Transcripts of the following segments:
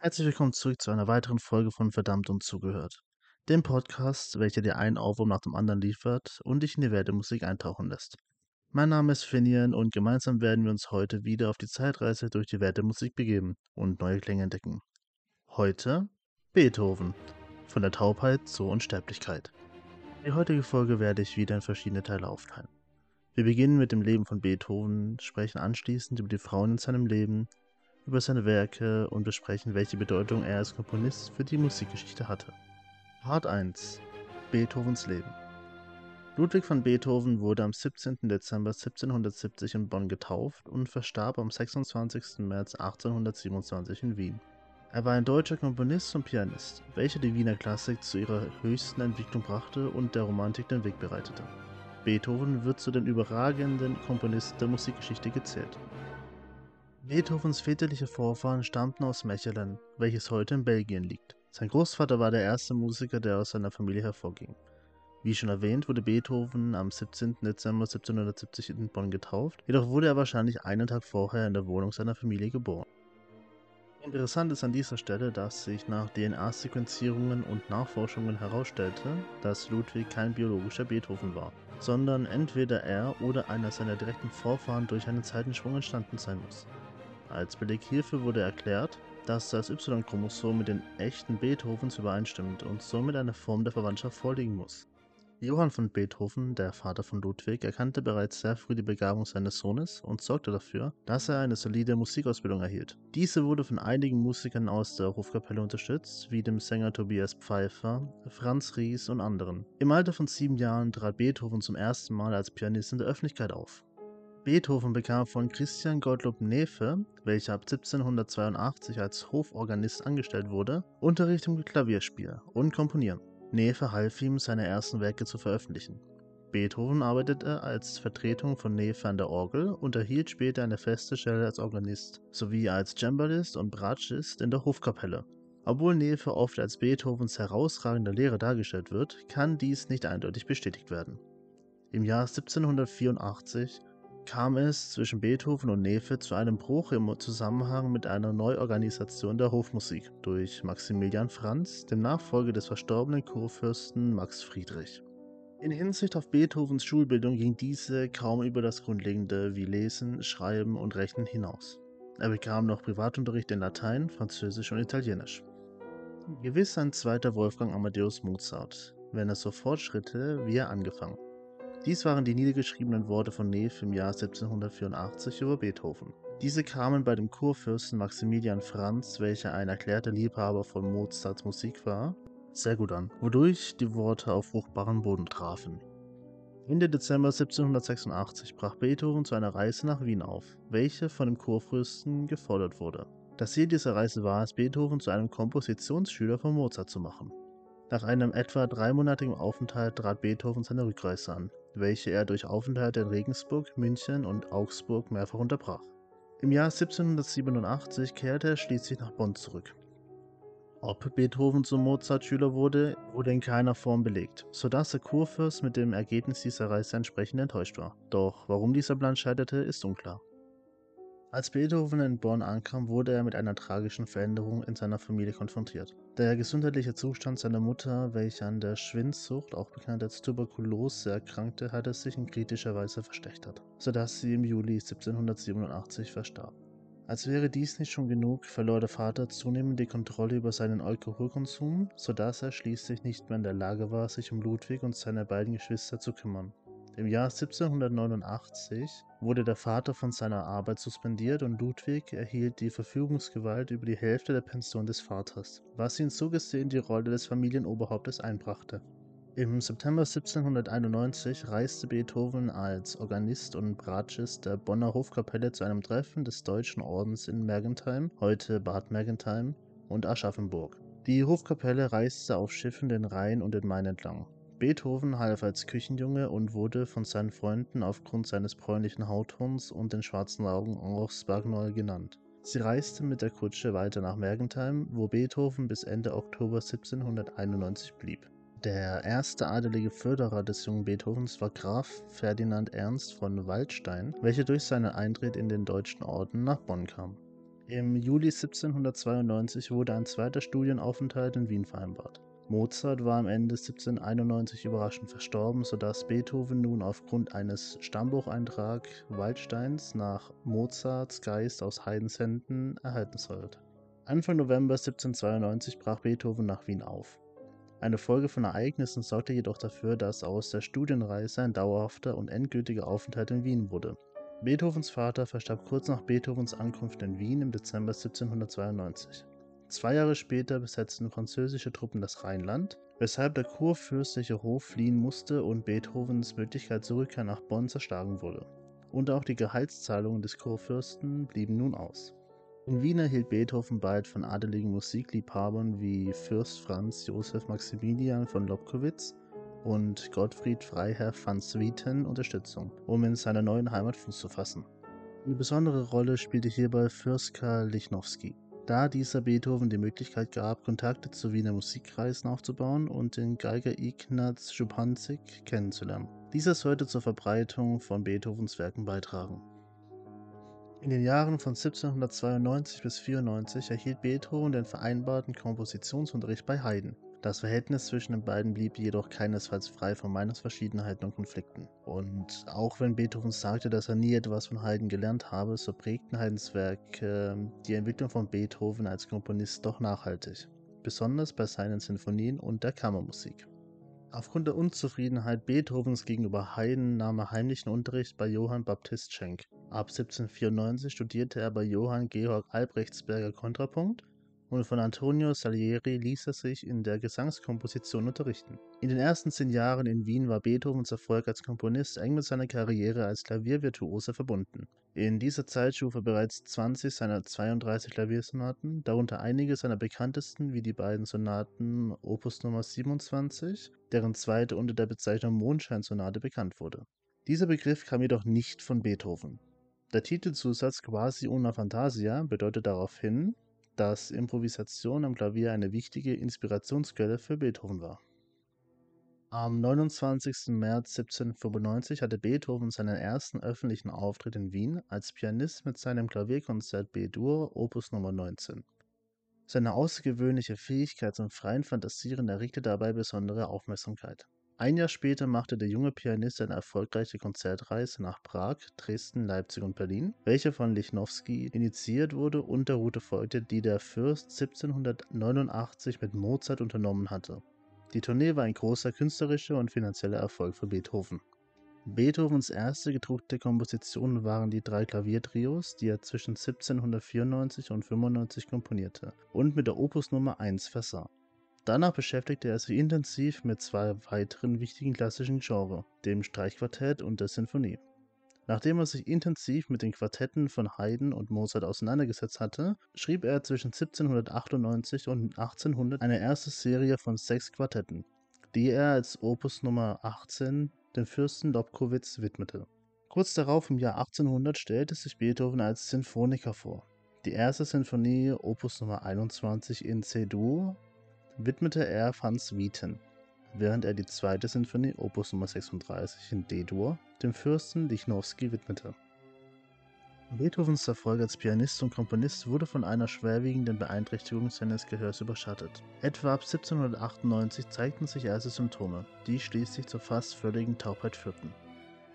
Herzlich willkommen zurück zu einer weiteren Folge von Verdammt und Zugehört. Dem Podcast, welcher dir einen Ohrwurm nach dem anderen liefert und dich in die Welt der Musik eintauchen lässt. Mein Name ist Finian und gemeinsam werden wir uns heute wieder auf die Zeitreise durch die Welt der Musik begeben und neue Klänge entdecken. Heute Beethoven. Von der Taubheit zur Unsterblichkeit. Die heutige Folge werde ich wieder in verschiedene Teile aufteilen. Wir beginnen mit dem Leben von Beethoven, sprechen anschließend über die Frauen in seinem Leben, über seine Werke und besprechen, welche Bedeutung er als Komponist für die Musikgeschichte hatte. Part 1 Beethovens Leben Ludwig van Beethoven wurde am 17. Dezember 1770 in Bonn getauft und verstarb am 26. März 1827 in Wien. Er war ein deutscher Komponist und Pianist, welcher die Wiener Klassik zu ihrer höchsten Entwicklung brachte und der Romantik den Weg bereitete. Beethoven wird zu den überragenden Komponisten der Musikgeschichte gezählt. Beethovens väterliche Vorfahren stammten aus Mechelen, welches heute in Belgien liegt. Sein Großvater war der erste Musiker, der aus seiner Familie hervorging. Wie schon erwähnt, wurde Beethoven am 17. Dezember 1770 in Bonn getauft, jedoch wurde er wahrscheinlich einen Tag vorher in der Wohnung seiner Familie geboren. Interessant ist an dieser Stelle, dass sich nach DNA-Sequenzierungen und Nachforschungen herausstellte, dass Ludwig kein biologischer Beethoven war, sondern entweder er oder einer seiner direkten Vorfahren durch einen Zeitensprung entstanden sein muss. Als Beleg hierfür wurde erklärt, dass das Y-Chromosom mit den echten Beethovens übereinstimmt und somit eine Form der Verwandtschaft vorliegen muss. Johann von Beethoven, der Vater von Ludwig, erkannte bereits sehr früh die Begabung seines Sohnes und sorgte dafür, dass er eine solide Musikausbildung erhielt. Diese wurde von einigen Musikern aus der Hofkapelle unterstützt, wie dem Sänger Tobias Pfeiffer, Franz Ries und anderen. Im Alter von sieben Jahren trat Beethoven zum ersten Mal als Pianist in der Öffentlichkeit auf. Beethoven bekam von Christian Gottlob Neefe, welcher ab 1782 als Hoforganist angestellt wurde, Unterricht im Klavierspiel und Komponieren. Neefe half ihm, seine ersten Werke zu veröffentlichen. Beethoven arbeitete als Vertretung von Neefe an der Orgel und erhielt später eine feste Stelle als Organist sowie als Cembalist und Bratschist in der Hofkapelle. Obwohl Neefe oft als Beethovens herausragender Lehrer dargestellt wird, kann dies nicht eindeutig bestätigt werden. Im Jahr 1784 kam es zwischen Beethoven und Neefe zu einem Bruch im Zusammenhang mit einer Neuorganisation der Hofmusik durch Maximilian Franz, dem Nachfolger des verstorbenen Kurfürsten Max Friedrich. In Hinsicht auf Beethovens Schulbildung ging diese kaum über das Grundlegende wie Lesen, Schreiben und Rechnen hinaus. Er bekam noch Privatunterricht in Latein, Französisch und Italienisch. Gewiss ein zweiter Wolfgang Amadeus Mozart, wenn er so fortschritte, wie er angefangen. Dies waren die niedergeschriebenen Worte von Neef im Jahr 1784 über Beethoven. Diese kamen bei dem Kurfürsten Maximilian Franz, welcher ein erklärter Liebhaber von Mozarts Musik war, sehr gut an, wodurch die Worte auf fruchtbaren Boden trafen. Ende Dezember 1786 brach Beethoven zu einer Reise nach Wien auf, welche von dem Kurfürsten gefordert wurde. Das Ziel dieser Reise war es, Beethoven zu einem Kompositionsschüler von Mozart zu machen. Nach einem etwa dreimonatigen Aufenthalt trat Beethoven seine Rückreise an, welche er durch Aufenthalte in Regensburg, München und Augsburg mehrfach unterbrach. Im Jahr 1787 kehrte er schließlich nach Bonn zurück. Ob Beethoven zum Mozart-Schüler wurde, wurde in keiner Form belegt, sodass der Kurfürst mit dem Ergebnis dieser Reise entsprechend enttäuscht war. Doch warum dieser Plan scheiterte, ist unklar. Als Beethoven in Bonn ankam, wurde er mit einer tragischen Veränderung in seiner Familie konfrontiert. Der gesundheitliche Zustand seiner Mutter, welche an der Schwindsucht, auch bekannt als Tuberkulose, erkrankte, hatte sich in kritischer Weise verschlechtert, sodass sie im Juli 1787 verstarb. Als wäre dies nicht schon genug, verlor der Vater zunehmend die Kontrolle über seinen Alkoholkonsum, sodass er schließlich nicht mehr in der Lage war, sich um Ludwig und seine beiden Geschwister zu kümmern. Im Jahr 1789 wurde der Vater von seiner Arbeit suspendiert und Ludwig erhielt die Verfügungsgewalt über die Hälfte der Pension des Vaters, was ihn so gesehen die Rolle des Familienoberhauptes einbrachte. Im September 1791 reiste Beethoven als Organist und Bratschist der Bonner Hofkapelle zu einem Treffen des Deutschen Ordens in Mergentheim, heute Bad Mergentheim, und Aschaffenburg. Die Hofkapelle reiste auf Schiffen den Rhein und den Main entlang. Beethoven half als Küchenjunge und wurde von seinen Freunden aufgrund seines bräunlichen Hauttons und den schwarzen Augen Henri Bagnol genannt. Sie reiste mit der Kutsche weiter nach Mergentheim, wo Beethoven bis Ende Oktober 1791 blieb. Der erste adelige Förderer des jungen Beethovens war Graf Ferdinand Ernst von Waldstein, welcher durch seinen Eintritt in den Deutschen Orden nach Bonn kam. Im Juli 1792 wurde ein zweiter Studienaufenthalt in Wien vereinbart. Mozart war am Ende 1791 überraschend verstorben, sodass Beethoven nun aufgrund eines Stammbucheintrag Waldsteins nach Mozarts Geist aus Haydns Händen erhalten sollte. Anfang November 1792 brach Beethoven nach Wien auf. Eine Folge von Ereignissen sorgte jedoch dafür, dass aus der Studienreise ein dauerhafter und endgültiger Aufenthalt in Wien wurde. Beethovens Vater verstarb kurz nach Beethovens Ankunft in Wien im Dezember 1792. Zwei Jahre später besetzten französische Truppen das Rheinland, weshalb der kurfürstliche Hof fliehen musste und Beethovens Möglichkeit zur Rückkehr nach Bonn zerschlagen wurde. Und auch die Gehaltszahlungen des Kurfürsten blieben nun aus. In Wien erhielt Beethoven bald von adeligen Musikliebhabern wie Fürst Franz Josef Maximilian von Lobkowitz und Gottfried Freiherr van Swieten Unterstützung, um in seiner neuen Heimat Fuß zu fassen. Eine besondere Rolle spielte hierbei Fürst Karl Lichnowsky da dieser Beethoven die Möglichkeit gab, Kontakte zu Wiener Musikkreisen aufzubauen und den Geiger Ignaz Schupanzig kennenzulernen. Dieser sollte zur Verbreitung von Beethovens Werken beitragen. In den Jahren von 1792 bis 1794 erhielt Beethoven den vereinbarten Kompositionsunterricht bei Haydn. Das Verhältnis zwischen den beiden blieb jedoch keinesfalls frei von Meinungsverschiedenheiten und Konflikten. Und auch wenn Beethoven sagte, dass er nie etwas von Haydn gelernt habe, so prägten Haydns Werke äh, die Entwicklung von Beethoven als Komponist doch nachhaltig, besonders bei seinen Sinfonien und der Kammermusik. Aufgrund der Unzufriedenheit Beethovens gegenüber Haydn nahm er heimlichen Unterricht bei Johann Baptist Schenk. Ab 1794 studierte er bei Johann Georg Albrechtsberger Kontrapunkt und von Antonio Salieri ließ er sich in der Gesangskomposition unterrichten. In den ersten zehn Jahren in Wien war Beethovens Erfolg als Komponist eng mit seiner Karriere als Klaviervirtuose verbunden. In dieser Zeit schuf er bereits 20 seiner 32 Klaviersonaten, darunter einige seiner bekanntesten wie die beiden Sonaten Opus Nummer 27, deren zweite unter der Bezeichnung Mondscheinsonate bekannt wurde. Dieser Begriff kam jedoch nicht von Beethoven. Der Titelzusatz Quasi una Fantasia bedeutet darauf hin, dass Improvisation am Klavier eine wichtige Inspirationsquelle für Beethoven war. Am 29. März 1795 hatte Beethoven seinen ersten öffentlichen Auftritt in Wien als Pianist mit seinem Klavierkonzert B-Dur Opus Nummer 19. Seine außergewöhnliche Fähigkeit zum freien Fantasieren erregte dabei besondere Aufmerksamkeit. Ein Jahr später machte der junge Pianist eine erfolgreiche Konzertreise nach Prag, Dresden, Leipzig und Berlin, welche von Lichnowsky initiiert wurde und der Route folgte, die der Fürst 1789 mit Mozart unternommen hatte. Die Tournee war ein großer künstlerischer und finanzieller Erfolg für Beethoven. Beethovens erste gedruckte Kompositionen waren die drei Klaviertrios, die er zwischen 1794 und 95 komponierte und mit der Opus Nummer 1 versah. Danach beschäftigte er sich intensiv mit zwei weiteren wichtigen klassischen Genres, dem Streichquartett und der Sinfonie. Nachdem er sich intensiv mit den Quartetten von Haydn und Mozart auseinandergesetzt hatte, schrieb er zwischen 1798 und 1800 eine erste Serie von sechs Quartetten, die er als Opus Nummer 18 dem Fürsten Lobkowitz widmete. Kurz darauf im Jahr 1800 stellte sich Beethoven als Sinfoniker vor. Die erste Sinfonie, Opus Nummer 21 in C-Dur, widmete er Franz Wieten, während er die zweite Sinfonie Opus Nummer 36 in D-Dur dem Fürsten Lichnowsky widmete. Beethovens Erfolg als Pianist und Komponist wurde von einer schwerwiegenden Beeinträchtigung seines Gehörs überschattet. Etwa ab 1798 zeigten sich erste Symptome, die schließlich zur fast völligen Taubheit führten.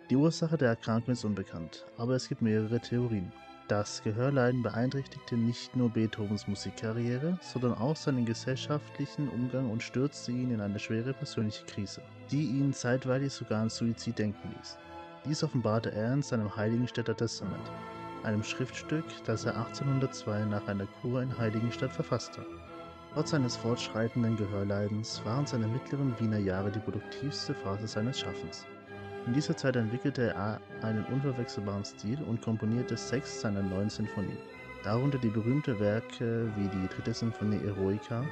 Die Ursache der Erkrankung ist unbekannt, aber es gibt mehrere Theorien. Das Gehörleiden beeinträchtigte nicht nur Beethovens Musikkarriere, sondern auch seinen gesellschaftlichen Umgang und stürzte ihn in eine schwere persönliche Krise, die ihn zeitweilig sogar an Suizid denken ließ. Dies offenbarte er in seinem Heiligenstädter Testament, einem Schriftstück, das er 1802 nach einer Kur in Heiligenstadt verfasste. Trotz seines fortschreitenden Gehörleidens waren seine mittleren Wiener Jahre die produktivste Phase seines Schaffens. In dieser Zeit entwickelte er einen unverwechselbaren Stil und komponierte sechs seiner neun Sinfonien, darunter die berühmten Werke wie die dritte Sinfonie Eroica,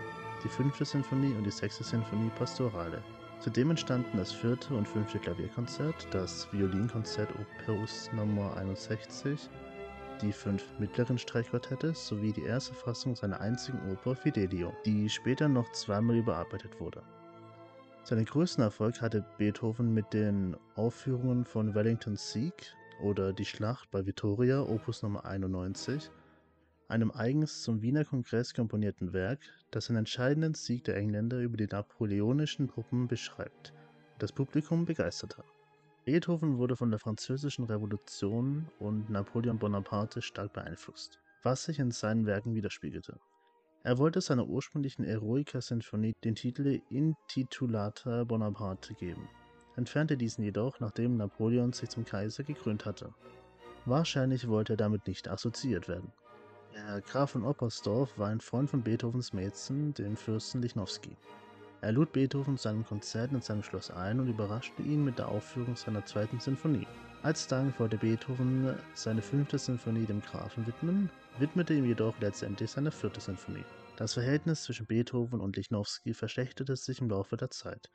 die fünfte Sinfonie und die sechste Sinfonie Pastorale. Zudem entstanden das vierte und fünfte Klavierkonzert, das Violinkonzert Opus Nummer 61, die fünf mittleren Streichquartette sowie die erste Fassung seiner einzigen Oper Fidelio, die später noch zweimal überarbeitet wurde. Seinen größten Erfolg hatte Beethoven mit den Aufführungen von Wellingtons Sieg oder Die Schlacht bei Vittoria, Opus Nummer 91, einem eigens zum Wiener Kongress komponierten Werk, das den entscheidenden Sieg der Engländer über die napoleonischen Truppen beschreibt das Publikum begeisterte. Beethoven wurde von der Französischen Revolution und Napoleon Bonaparte stark beeinflusst, was sich in seinen Werken widerspiegelte. Er wollte seiner ursprünglichen Eroica-Sinfonie den Titel Intitulata Bonaparte geben, entfernte diesen jedoch, nachdem Napoleon sich zum Kaiser gekrönt hatte. Wahrscheinlich wollte er damit nicht assoziiert werden. Der Graf von Oppersdorf war ein Freund von Beethovens Mäzen, dem Fürsten Lichnowsky. Er lud Beethoven zu einem Konzert in seinem Schloss ein und überraschte ihn mit der Aufführung seiner zweiten Sinfonie. Als Dank wollte Beethoven seine fünfte Sinfonie dem Grafen widmen, widmete ihm jedoch letztendlich seine vierte Sinfonie. Das Verhältnis zwischen Beethoven und Lichnowsky verschlechterte sich im Laufe der Zeit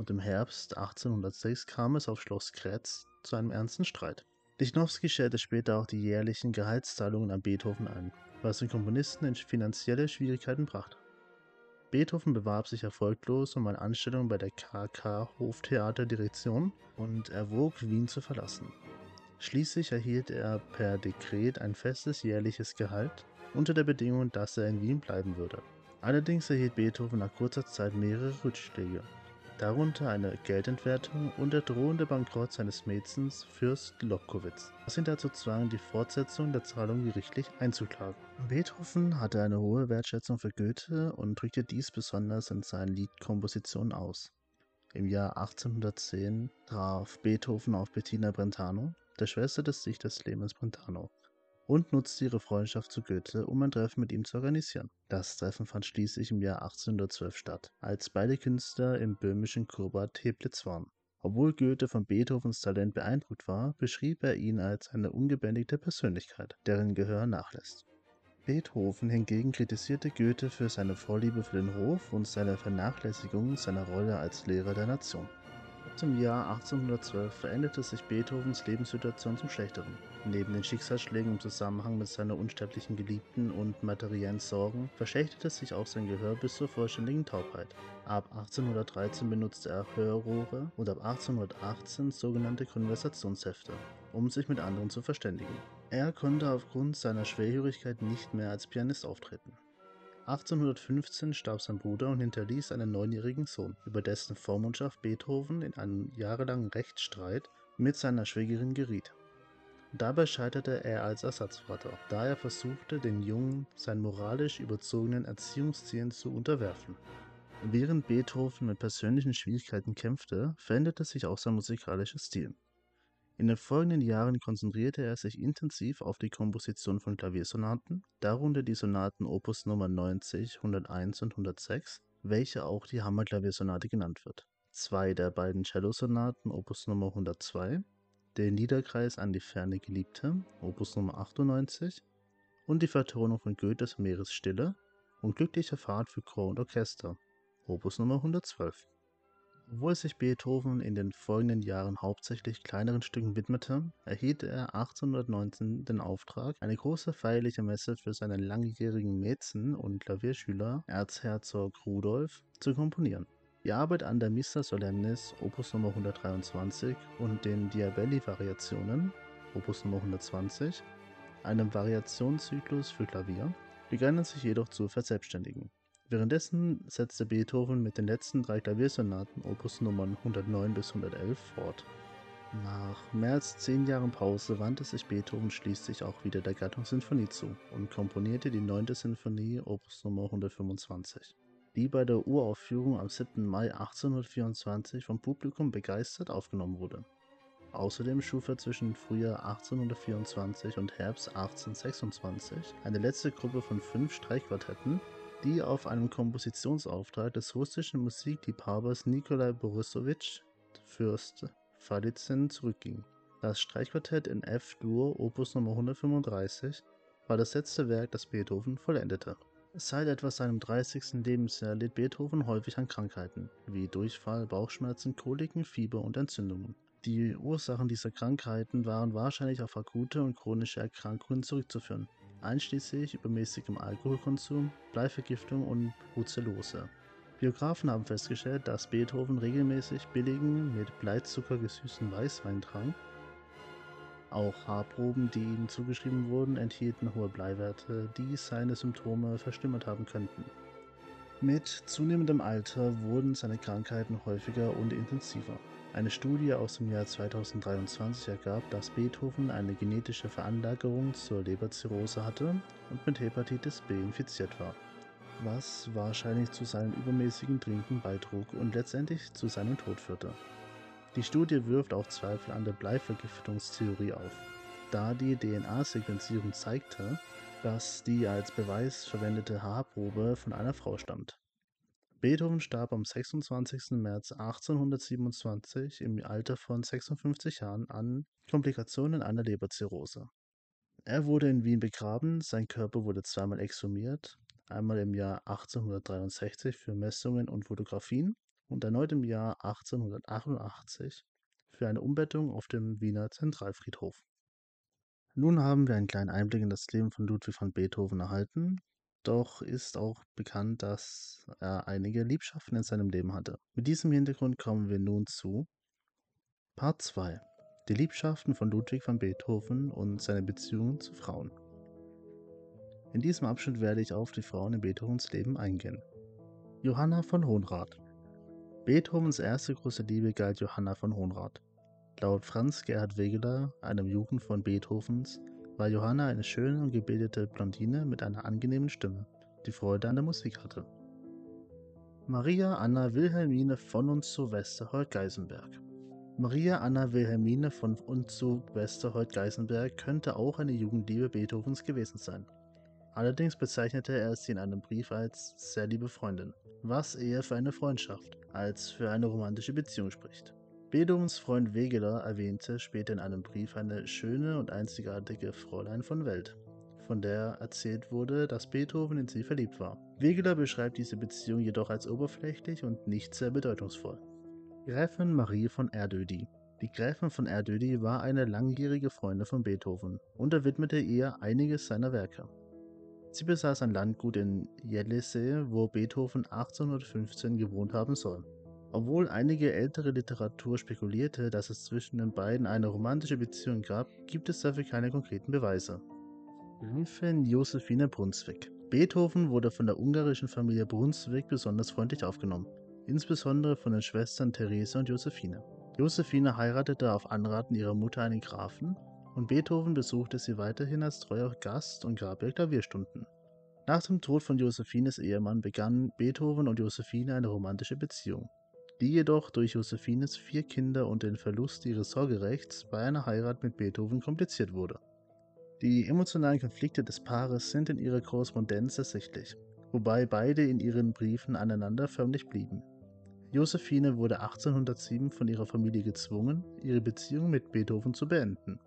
und im Herbst 1806 kam es auf Schloss Kretz zu einem ernsten Streit. Lichnowsky stellte später auch die jährlichen Gehaltszahlungen an Beethoven ein, was den Komponisten in finanzielle Schwierigkeiten brachte. Beethoven bewarb sich erfolglos um eine Anstellung bei der KK Hoftheaterdirektion und erwog, Wien zu verlassen. Schließlich erhielt er per Dekret ein festes jährliches Gehalt unter der Bedingung, dass er in Wien bleiben würde. Allerdings erhielt Beethoven nach kurzer Zeit mehrere Rückschläge, darunter eine Geldentwertung und der drohende Bankrott seines Mäzens Fürst Lobkowitz, was ihn dazu zwang, die Fortsetzung der Zahlung gerichtlich einzuklagen. Beethoven hatte eine hohe Wertschätzung für Goethe und drückte dies besonders in seinen Liedkompositionen aus. Im Jahr 1810 traf Beethoven auf Bettina Brentano, der Schwester des Dichters Clemens Brentano, und nutzte ihre Freundschaft zu Goethe, um ein Treffen mit ihm zu organisieren. Das Treffen fand schließlich im Jahr 1812 statt, als beide Künstler im böhmischen Kurbat Teplitz waren. Obwohl Goethe von Beethovens Talent beeindruckt war, beschrieb er ihn als eine ungebändigte Persönlichkeit, deren Gehör nachlässt. Beethoven hingegen kritisierte Goethe für seine Vorliebe für den Hof und seine Vernachlässigung seiner Rolle als Lehrer der Nation. Im Jahr 1812 veränderte sich Beethovens Lebenssituation zum Schlechteren. Neben den Schicksalsschlägen im Zusammenhang mit seiner unsterblichen Geliebten und materiellen Sorgen verschlechterte sich auch sein Gehör bis zur vollständigen Taubheit. Ab 1813 benutzte er Hörrohre und ab 1818 sogenannte Konversationshefte, um sich mit anderen zu verständigen. Er konnte aufgrund seiner Schwerhörigkeit nicht mehr als Pianist auftreten. 1815 starb sein Bruder und hinterließ einen neunjährigen Sohn, über dessen Vormundschaft Beethoven in einen jahrelangen Rechtsstreit mit seiner Schwägerin geriet. Dabei scheiterte er als Ersatzvater, da er versuchte, den Jungen seinen moralisch überzogenen Erziehungszielen zu unterwerfen. Während Beethoven mit persönlichen Schwierigkeiten kämpfte, veränderte sich auch sein musikalischer Stil. In den folgenden Jahren konzentrierte er sich intensiv auf die Komposition von Klaviersonaten, darunter die Sonaten Opus Nummer 90, 101 und 106, welche auch die Hammerklaviersonate genannt wird. Zwei der beiden Cellosonaten Opus Nummer 102, der Niederkreis an die ferne Geliebte Opus Nummer 98 und die Vertonung von Goethes Meeresstille und Glückliche Fahrt für Chor und Orchester Opus Nummer 112. Obwohl sich Beethoven in den folgenden Jahren hauptsächlich kleineren Stücken widmete, erhielt er 1819 den Auftrag, eine große feierliche Messe für seinen langjährigen Mäzen und Klavierschüler Erzherzog Rudolf zu komponieren. Die Arbeit an der Missa Solemnis Opus Nummer 123 und den Diabelli-Variationen Opus Nummer 120, einem Variationszyklus für Klavier, begannen sich jedoch zu verselbstständigen. Währenddessen setzte Beethoven mit den letzten drei Klaviersonaten Opus Nummern 109 bis 111 fort. Nach mehr als zehn Jahren Pause wandte sich Beethoven schließlich auch wieder der Gattung Sinfonie zu und komponierte die neunte Sinfonie Opus Nummer 125, die bei der Uraufführung am 7. Mai 1824 vom Publikum begeistert aufgenommen wurde. Außerdem schuf er zwischen Frühjahr 1824 und Herbst 1826 eine letzte Gruppe von fünf Streichquartetten, die auf einen Kompositionsauftrag des russischen Musikliebhabers Nikolai Borissowitsch Fürst Falitzin zurückging. Das Streichquartett in F-Dur Opus Nummer 135 war das letzte Werk, das Beethoven vollendete. Seit etwa seinem 30. Lebensjahr litt Beethoven häufig an Krankheiten, wie Durchfall, Bauchschmerzen, Koliken, Fieber und Entzündungen. Die Ursachen dieser Krankheiten waren wahrscheinlich auf akute und chronische Erkrankungen zurückzuführen einschließlich übermäßigem Alkoholkonsum, Bleivergiftung und Brucellose. Biografen haben festgestellt, dass Beethoven regelmäßig billigen, mit Bleizucker gesüßten Weißwein trank Auch Haarproben, die ihm zugeschrieben wurden, enthielten hohe Bleiwerte, die seine Symptome verstümmert haben könnten. Mit zunehmendem Alter wurden seine Krankheiten häufiger und intensiver. Eine Studie aus dem Jahr 2023 ergab, dass Beethoven eine genetische Veranlagerung zur Leberzirrhose hatte und mit Hepatitis B infiziert war, was wahrscheinlich zu seinem übermäßigen Trinken beitrug und letztendlich zu seinem Tod führte. Die Studie wirft auch Zweifel an der Bleivergiftungstheorie auf, da die DNA-Sequenzierung zeigte, dass die als Beweis verwendete Haarprobe von einer Frau stammt. Beethoven starb am 26. März 1827 im Alter von 56 Jahren an Komplikationen einer Leberzirrhose. Er wurde in Wien begraben, sein Körper wurde zweimal exhumiert, einmal im Jahr 1863 für Messungen und Fotografien und erneut im Jahr 1888 für eine Umbettung auf dem Wiener Zentralfriedhof. Nun haben wir einen kleinen Einblick in das Leben von Ludwig van Beethoven erhalten, doch ist auch bekannt, dass er einige Liebschaften in seinem Leben hatte. Mit diesem Hintergrund kommen wir nun zu Part 2. Die Liebschaften von Ludwig van Beethoven und seine Beziehungen zu Frauen. In diesem Abschnitt werde ich auf die Frauen in Beethovens Leben eingehen. Johanna von Hohenrath. Beethovens erste große Liebe galt Johanna von Hohenrath. Laut Franz Gerhard Wegeler, einem Jugend von Beethovens, war Johanna eine schöne und gebildete Blondine mit einer angenehmen Stimme, die Freude an der Musik hatte. Maria Anna Wilhelmine von und zu Westerhold-Geisenberg Maria Anna Wilhelmine von und zu Westerhold-Geisenberg könnte auch eine Jugendliebe Beethovens gewesen sein. Allerdings bezeichnete er sie in einem Brief als sehr liebe Freundin, was eher für eine Freundschaft als für eine romantische Beziehung spricht. Beethovens Freund Wegeler erwähnte später in einem Brief eine schöne und einzigartige Fräulein von Welt, von der erzählt wurde, dass Beethoven in sie verliebt war. Wegeler beschreibt diese Beziehung jedoch als oberflächlich und nicht sehr bedeutungsvoll. Gräfin Marie von Erdödy Die Gräfin von Erdödy war eine langjährige Freundin von Beethoven und er widmete ihr einiges seiner Werke. Sie besaß ein Landgut in Jellessee, wo Beethoven 1815 gewohnt haben soll. Obwohl einige ältere Literatur spekulierte, dass es zwischen den beiden eine romantische Beziehung gab, gibt es dafür keine konkreten Beweise. Gräfin Josephine Brunswick Beethoven wurde von der ungarischen Familie Brunswick besonders freundlich aufgenommen, insbesondere von den Schwestern Therese und Josephine. Josephine heiratete auf Anraten ihrer Mutter einen Grafen und Beethoven besuchte sie weiterhin als treuer Gast und gab ihr Klavierstunden. Nach dem Tod von Josephines Ehemann begannen Beethoven und Josephine eine romantische Beziehung die jedoch durch Josephines vier Kinder und den Verlust ihres Sorgerechts bei einer Heirat mit Beethoven kompliziert wurde. Die emotionalen Konflikte des Paares sind in ihrer Korrespondenz ersichtlich, wobei beide in ihren Briefen aneinander förmlich blieben. Josephine wurde 1807 von ihrer Familie gezwungen, ihre Beziehung mit Beethoven zu beenden.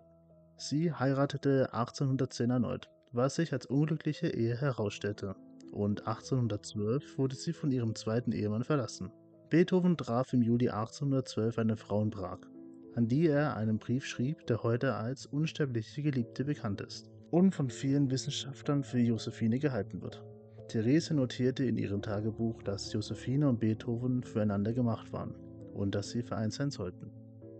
Sie heiratete 1810 erneut, was sich als unglückliche Ehe herausstellte, und 1812 wurde sie von ihrem zweiten Ehemann verlassen. Beethoven traf im Juli 1812 eine Frau in Prag, an die er einen Brief schrieb, der heute als unsterbliche Geliebte bekannt ist und von vielen Wissenschaftlern für Josephine gehalten wird. Therese notierte in ihrem Tagebuch, dass Josephine und Beethoven füreinander gemacht waren und dass sie vereint sein sollten.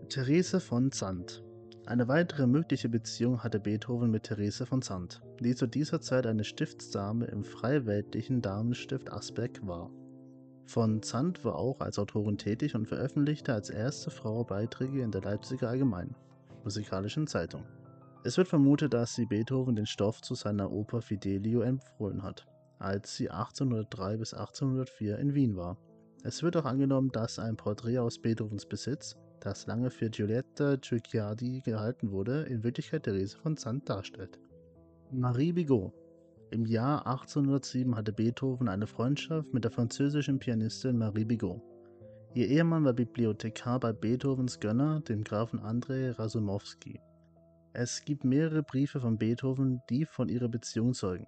Therese von Zandt Eine weitere mögliche Beziehung hatte Beethoven mit Therese von Zandt, die zu dieser Zeit eine Stiftsdame im freiweltlichen Damenstift Asbeck war. Von Zandt war auch als Autorin tätig und veröffentlichte als erste Frau Beiträge in der Leipziger Allgemeinen musikalischen Zeitung. Es wird vermutet, dass sie Beethoven den Stoff zu seiner Oper Fidelio empfohlen hat, als sie 1803 bis 1804 in Wien war. Es wird auch angenommen, dass ein Porträt aus Beethovens Besitz, das lange für Giulietta Giugiardi gehalten wurde, in Wirklichkeit Therese von Zandt darstellt. Marie Bigot im Jahr 1807 hatte Beethoven eine Freundschaft mit der französischen Pianistin Marie Bigot. Ihr Ehemann war Bibliothekar bei Beethovens Gönner, dem Grafen Andrei Rasumowski. Es gibt mehrere Briefe von Beethoven, die von ihrer Beziehung zeugen.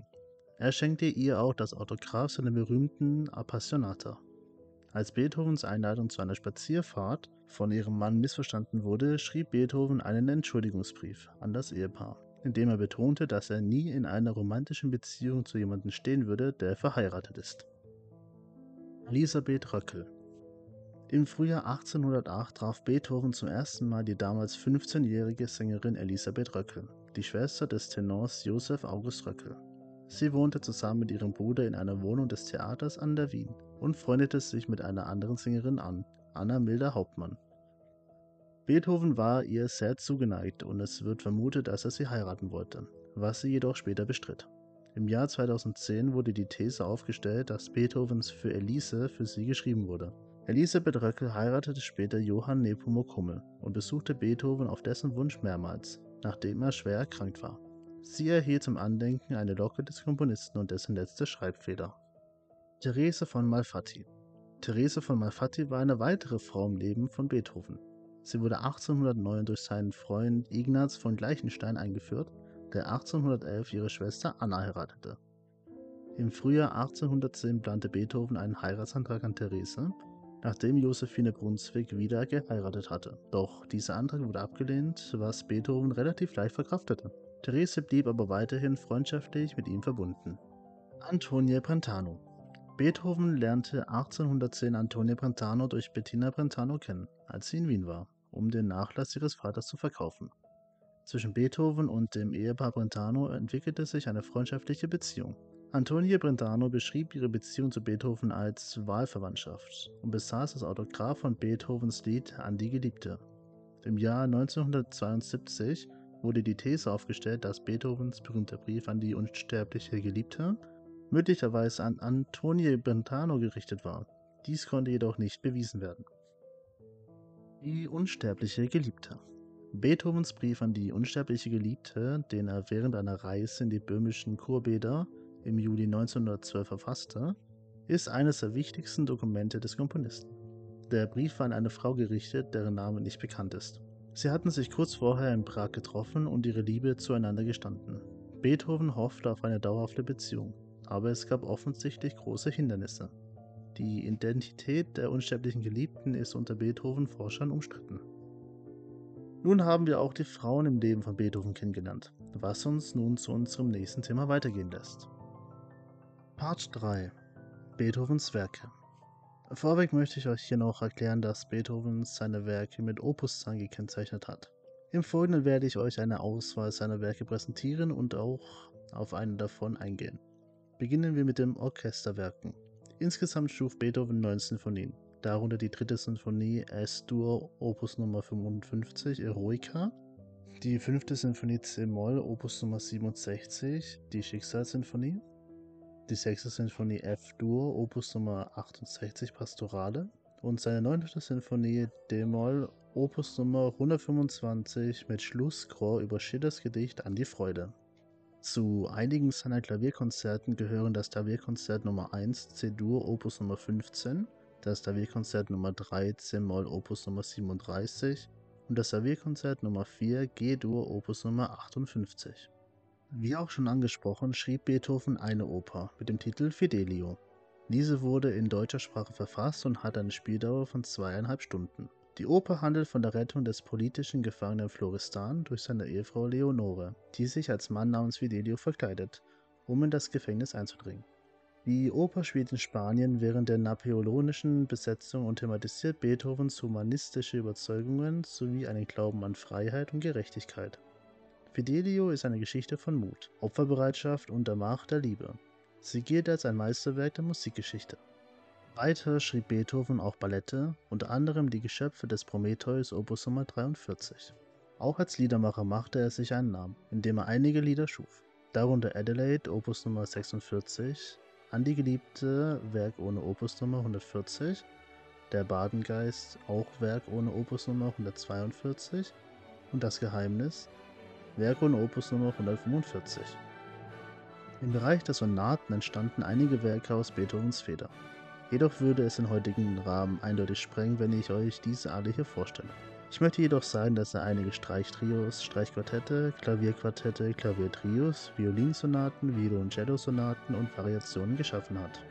Er schenkte ihr auch das Autograph seiner berühmten Appassionata. Als Beethovens Einladung zu einer Spazierfahrt von ihrem Mann missverstanden wurde, schrieb Beethoven einen Entschuldigungsbrief an das Ehepaar indem er betonte, dass er nie in einer romantischen Beziehung zu jemandem stehen würde, der verheiratet ist. Elisabeth Röckel Im Frühjahr 1808 traf Beethoven zum ersten Mal die damals 15-jährige Sängerin Elisabeth Röckel, die Schwester des Tenors Joseph August Röckel. Sie wohnte zusammen mit ihrem Bruder in einer Wohnung des Theaters an der Wien und freundete sich mit einer anderen Sängerin an, Anna Milder Hauptmann. Beethoven war ihr sehr zugeneigt und es wird vermutet, dass er sie heiraten wollte, was sie jedoch später bestritt. Im Jahr 2010 wurde die These aufgestellt, dass Beethovens für Elise für sie geschrieben wurde. Elisabeth Röckel heiratete später Johann Nepomuk Hummel und besuchte Beethoven auf dessen Wunsch mehrmals, nachdem er schwer erkrankt war. Sie erhielt zum Andenken eine Locke des Komponisten und dessen letzte Schreibfeder. Therese von Malfatti Therese von Malfatti war eine weitere Frau im Leben von Beethoven. Sie wurde 1809 durch seinen Freund Ignaz von Gleichenstein eingeführt, der 1811 ihre Schwester Anna heiratete. Im Frühjahr 1810 plante Beethoven einen Heiratsantrag an Therese, nachdem Josephine Brunswick wieder geheiratet hatte. Doch dieser Antrag wurde abgelehnt, was Beethoven relativ leicht verkraftete. Therese blieb aber weiterhin freundschaftlich mit ihm verbunden. Antonie Brentano Beethoven lernte 1810 Antonie Brentano durch Bettina Brentano kennen, als sie in Wien war, um den Nachlass ihres Vaters zu verkaufen. Zwischen Beethoven und dem Ehepaar Brentano entwickelte sich eine freundschaftliche Beziehung. Antonie Brentano beschrieb ihre Beziehung zu Beethoven als Wahlverwandtschaft und besaß das Autograph von Beethovens Lied An die Geliebte. Im Jahr 1972 wurde die These aufgestellt, dass Beethovens berühmter Brief an die unsterbliche Geliebte möglicherweise an Antonie Brentano gerichtet war. Dies konnte jedoch nicht bewiesen werden. Die unsterbliche Geliebte Beethovens Brief an die unsterbliche Geliebte, den er während einer Reise in die böhmischen Kurbäder im Juli 1912 verfasste, ist eines der wichtigsten Dokumente des Komponisten. Der Brief war an eine Frau gerichtet, deren Name nicht bekannt ist. Sie hatten sich kurz vorher in Prag getroffen und ihre Liebe zueinander gestanden. Beethoven hoffte auf eine dauerhafte Beziehung, aber es gab offensichtlich große Hindernisse. Die Identität der unsterblichen Geliebten ist unter Beethoven-Forschern umstritten. Nun haben wir auch die Frauen im Leben von Beethoven kennengelernt, was uns nun zu unserem nächsten Thema weitergehen lässt. Part 3 Beethovens Werke Vorweg möchte ich euch hier noch erklären, dass Beethoven seine Werke mit Opuszahlen gekennzeichnet hat. Im Folgenden werde ich euch eine Auswahl seiner Werke präsentieren und auch auf einen davon eingehen. Beginnen wir mit den Orchesterwerken. Insgesamt schuf Beethoven neun Sinfonien, darunter die dritte Sinfonie S-Dur Opus Nummer 55 Eroica, die fünfte Sinfonie C-Moll Opus Nummer 67, die Schicksalssinfonie, die sechste Sinfonie F-Dur, Opus Nummer 68 Pastorale und seine neunte Sinfonie D-Moll, Opus Nummer 125 mit Schlusschor über Schillers Gedicht An die Freude. Zu einigen seiner Klavierkonzerten gehören das Klavierkonzert Nummer 1 C-Dur, Opus Nummer 15, das Klavierkonzert Nummer 3 C-Moll, Opus Nummer 37 und das Klavierkonzert Nummer 4 G-Dur, Opus Nummer 58. Wie auch schon angesprochen, schrieb Beethoven eine Oper mit dem Titel Fidelio. Diese wurde in deutscher Sprache verfasst und hat eine Spieldauer von zweieinhalb Stunden. Die Oper handelt von der Rettung des politischen Gefangenen Floristan durch seine Ehefrau Leonore, die sich als Mann namens Fidelio verkleidet, um in das Gefängnis einzudringen. Die Oper spielt in Spanien während der napoleonischen Besetzung und thematisiert Beethovens humanistische Überzeugungen sowie einen Glauben an Freiheit und Gerechtigkeit. Fidelio ist eine Geschichte von Mut, Opferbereitschaft und der Macht der Liebe. Sie gilt als ein Meisterwerk der Musikgeschichte. Weiter schrieb Beethoven auch Ballette, unter anderem die Geschöpfe des Prometheus Opus Nummer 43. Auch als Liedermacher machte er sich einen Namen, indem er einige Lieder schuf, darunter Adelaide Opus Nummer 46, An die Geliebte Werk ohne Opus Nummer 140, Der Badengeist auch Werk ohne Opus Nummer 142 und Das Geheimnis Werke und Opus Nummer 145. Im Bereich der Sonaten entstanden einige Werke aus Beethovens Feder. Jedoch würde es den heutigen Rahmen eindeutig sprengen, wenn ich euch diese alle hier vorstelle. Ich möchte jedoch sagen, dass er einige Streichtrios, Streichquartette, Klavierquartette, Klaviertrios, Violinsonaten, Violoncello-Sonaten und Variationen geschaffen hat.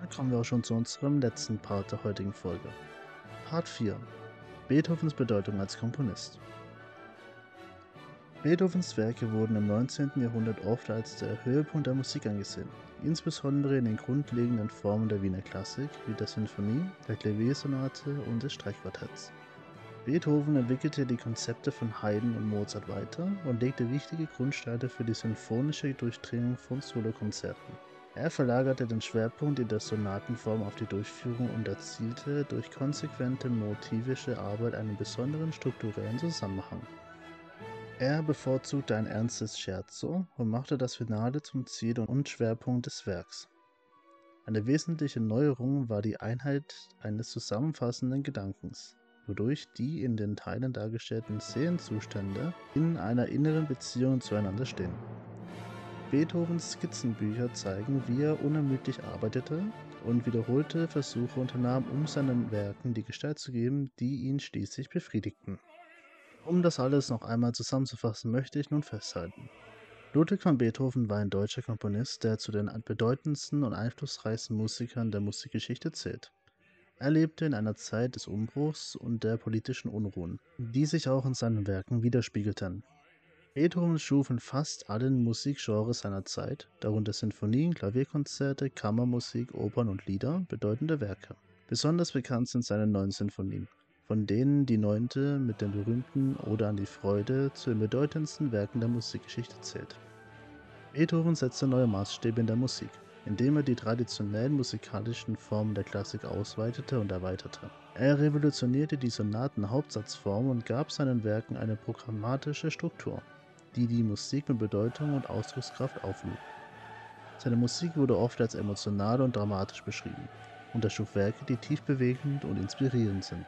Dann kommen wir auch schon zu unserem letzten Part der heutigen Folge. Part 4 Beethovens Bedeutung als Komponist. Beethovens Werke wurden im 19. Jahrhundert oft als der Höhepunkt der Musik angesehen, insbesondere in den grundlegenden Formen der Wiener Klassik wie der Sinfonie, der Klaviersonate und des Streichquartetts. Beethoven entwickelte die Konzepte von Haydn und Mozart weiter und legte wichtige Grundsteine für die sinfonische Durchdringung von Solokonzerten. Er verlagerte den Schwerpunkt in der Sonatenform auf die Durchführung und erzielte durch konsequente motivische Arbeit einen besonderen strukturellen Zusammenhang. Er bevorzugte ein ernstes Scherzo und machte das Finale zum Ziel und Schwerpunkt des Werks. Eine wesentliche Neuerung war die Einheit eines zusammenfassenden Gedankens wodurch die in den Teilen dargestellten Seelenzustände in einer inneren Beziehung zueinander stehen. Beethovens Skizzenbücher zeigen, wie er unermüdlich arbeitete und wiederholte Versuche unternahm, um seinen Werken die Gestalt zu geben, die ihn schließlich befriedigten. Um das alles noch einmal zusammenzufassen, möchte ich nun festhalten. Ludwig van Beethoven war ein deutscher Komponist, der zu den bedeutendsten und einflussreichsten Musikern der Musikgeschichte zählt. Er lebte in einer Zeit des Umbruchs und der politischen Unruhen, die sich auch in seinen Werken widerspiegelten. Beethoven schuf in fast allen Musikgenres seiner Zeit, darunter Sinfonien, Klavierkonzerte, Kammermusik, Opern und Lieder, bedeutende Werke. Besonders bekannt sind seine neun Sinfonien, von denen die neunte mit dem berühmten Ode an die Freude zu den bedeutendsten Werken der Musikgeschichte zählt. Beethoven setzte neue Maßstäbe in der Musik indem er die traditionellen musikalischen Formen der Klassik ausweitete und erweiterte. Er revolutionierte die Sonaten-Hauptsatzform und gab seinen Werken eine programmatische Struktur, die die Musik mit Bedeutung und Ausdruckskraft auflud. Seine Musik wurde oft als emotional und dramatisch beschrieben und er schuf Werke, die tief bewegend und inspirierend sind.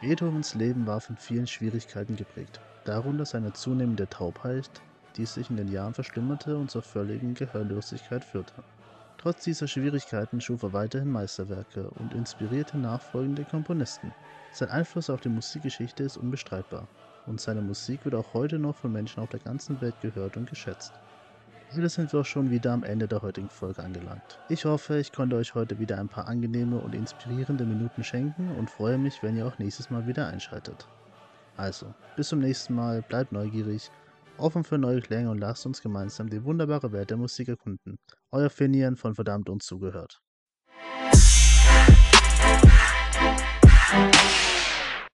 Beethovens Leben war von vielen Schwierigkeiten geprägt, darunter seine zunehmende Taubheit, die sich in den Jahren verschlimmerte und zur völligen Gehörlosigkeit führte. Trotz dieser Schwierigkeiten schuf er weiterhin Meisterwerke und inspirierte nachfolgende Komponisten. Sein Einfluss auf die Musikgeschichte ist unbestreitbar und seine Musik wird auch heute noch von Menschen auf der ganzen Welt gehört und geschätzt. Hier sind wir auch schon wieder am Ende der heutigen Folge angelangt. Ich hoffe, ich konnte euch heute wieder ein paar angenehme und inspirierende Minuten schenken und freue mich, wenn ihr auch nächstes Mal wieder einschaltet. Also, bis zum nächsten Mal, bleibt neugierig offen für neue Klänge und lasst uns gemeinsam die wunderbare Welt der Musik erkunden. Euer Finian von Verdammt und Zugehört.